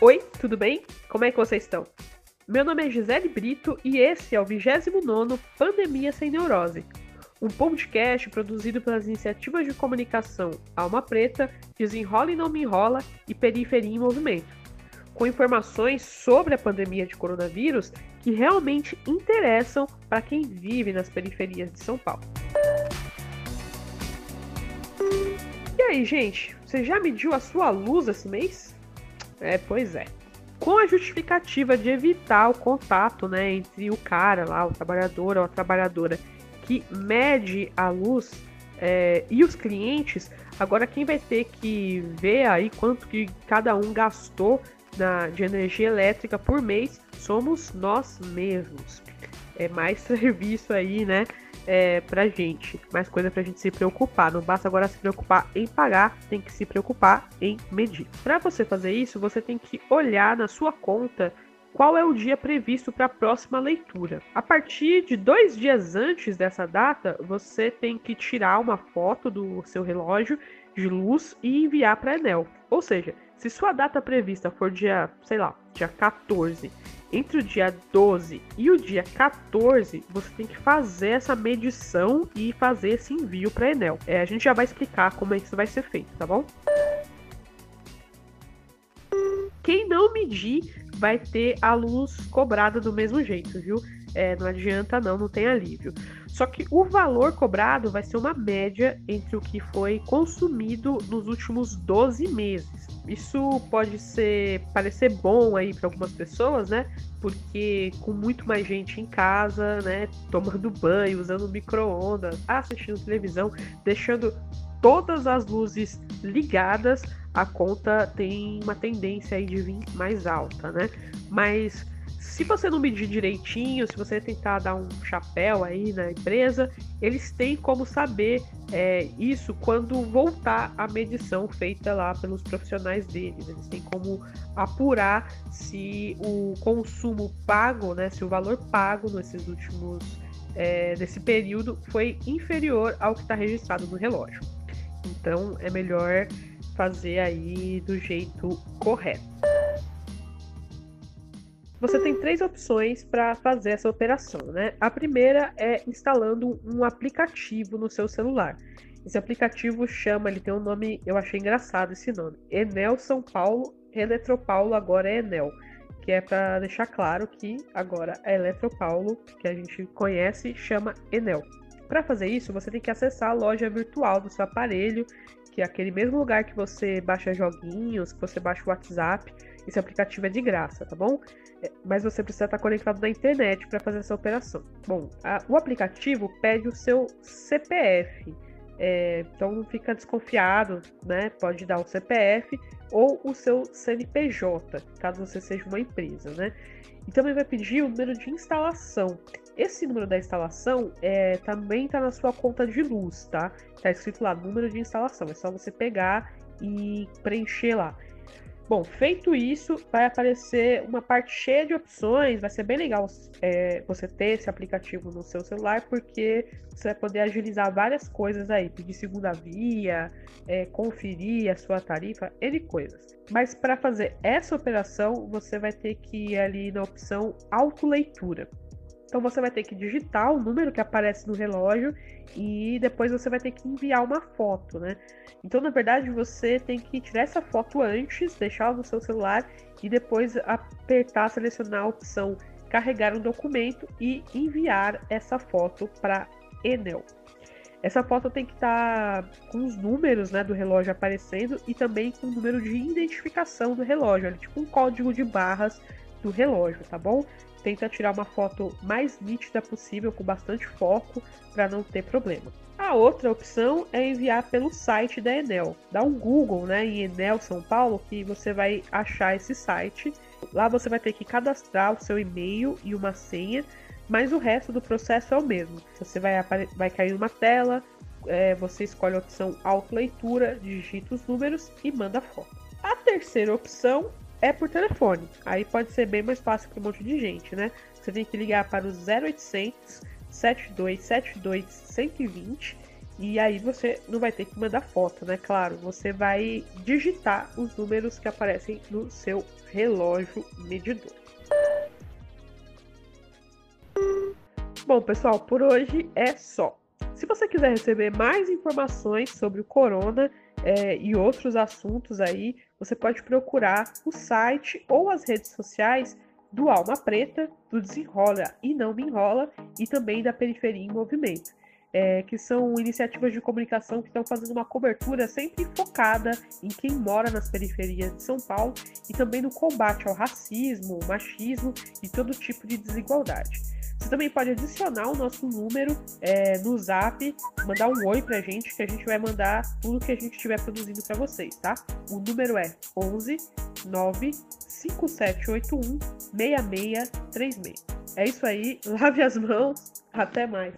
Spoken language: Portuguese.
Oi, tudo bem? Como é que vocês estão? Meu nome é Gisele Brito e esse é o 29 Pandemia Sem Neurose, um podcast produzido pelas iniciativas de comunicação Alma Preta, Desenrola e Não Me Enrola e Periferia em Movimento, com informações sobre a pandemia de coronavírus que realmente interessam para quem vive nas periferias de São Paulo. E aí, gente, você já mediu a sua luz esse mês? É, pois é. Com a justificativa de evitar o contato né, entre o cara lá, o trabalhador ou a trabalhadora que mede a luz é, e os clientes, agora quem vai ter que ver aí quanto que cada um gastou na, de energia elétrica por mês somos nós mesmos. É mais serviço aí, né? É, pra gente, mais coisa pra gente se preocupar. Não basta agora se preocupar em pagar, tem que se preocupar em medir. Para você fazer isso, você tem que olhar na sua conta qual é o dia previsto para a próxima leitura. A partir de dois dias antes dessa data, você tem que tirar uma foto do seu relógio de luz e enviar para a Enel. Ou seja, se sua data prevista for dia, sei lá, dia 14 entre o dia 12 e o dia 14, você tem que fazer essa medição e fazer esse envio para Enel. É, a gente já vai explicar como é isso vai ser feito, tá bom? Quem não medir vai ter a luz cobrada do mesmo jeito, viu? É, não adianta não, não tem alívio. Só que o valor cobrado vai ser uma média entre o que foi consumido nos últimos 12 meses. Isso pode ser parecer bom aí para algumas pessoas, né? Porque com muito mais gente em casa, né, tomando banho, usando micro-ondas, assistindo televisão, deixando todas as luzes ligadas, a conta tem uma tendência aí de vir mais alta, né? Mas se você não medir direitinho, se você tentar dar um chapéu aí na empresa, eles têm como saber é, isso quando voltar a medição feita lá pelos profissionais deles. Eles têm como apurar se o consumo pago, né, se o valor pago nesses últimos é, nesse período foi inferior ao que está registrado no relógio. Então é melhor fazer aí do jeito correto. Você tem três opções para fazer essa operação, né? A primeira é instalando um aplicativo no seu celular. Esse aplicativo chama, ele tem um nome, eu achei engraçado esse nome, Enel São Paulo, Eletropaulo agora é Enel, que é para deixar claro que agora a Eletropaulo, que a gente conhece, chama Enel. Para fazer isso, você tem que acessar a loja virtual do seu aparelho, que é aquele mesmo lugar que você baixa joguinhos, que você baixa o WhatsApp. Esse aplicativo é de graça, tá bom? Mas você precisa estar conectado na internet para fazer essa operação. Bom, a, o aplicativo pede o seu CPF. É, então não fica desconfiado, né? Pode dar o CPF ou o seu CNPJ, caso você seja uma empresa, né? E também vai pedir o número de instalação. Esse número da instalação é, também está na sua conta de luz, tá? Está escrito lá, número de instalação. É só você pegar e preencher lá. Bom, feito isso, vai aparecer uma parte cheia de opções. Vai ser bem legal é, você ter esse aplicativo no seu celular, porque você vai poder agilizar várias coisas aí, pedir segunda via, é, conferir a sua tarifa, N coisas. Mas para fazer essa operação, você vai ter que ir ali na opção autoleitura. Então você vai ter que digitar o número que aparece no relógio e depois você vai ter que enviar uma foto, né? Então, na verdade, você tem que tirar essa foto antes, deixá-la no seu celular e depois apertar, selecionar a opção carregar um documento e enviar essa foto para Enel. Essa foto tem que estar tá com os números né, do relógio aparecendo e também com o número de identificação do relógio, tipo um código de barras do relógio, tá bom? Tenta tirar uma foto mais nítida possível, com bastante foco, para não ter problema. A outra opção é enviar pelo site da Enel. Dá um Google né, em Enel São Paulo que você vai achar esse site. Lá você vai ter que cadastrar o seu e-mail e uma senha, mas o resto do processo é o mesmo. Você vai, vai cair uma tela, é, você escolhe a opção auto-leitura, digita os números e manda foto. A terceira opção é por telefone. Aí pode ser bem mais fácil para um monte de gente, né? Você tem que ligar para o 0800 7272 120 E aí você não vai ter que mandar foto, né? Claro, você vai digitar os números que aparecem no seu relógio medidor. Bom, pessoal, por hoje é só. Se você quiser receber mais informações sobre o corona é, e outros assuntos aí, você pode procurar o site ou as redes sociais do Alma Preta, do Desenrola e Não Me Enrola e também da Periferia em Movimento. É, que são iniciativas de comunicação que estão fazendo uma cobertura sempre focada em quem mora nas periferias de São Paulo e também no combate ao racismo, machismo e todo tipo de desigualdade. Você também pode adicionar o nosso número é, no zap, mandar um oi pra gente, que a gente vai mandar tudo que a gente estiver produzindo para vocês, tá? O número é 11 9 5781 6636. É isso aí, lave as mãos, até mais.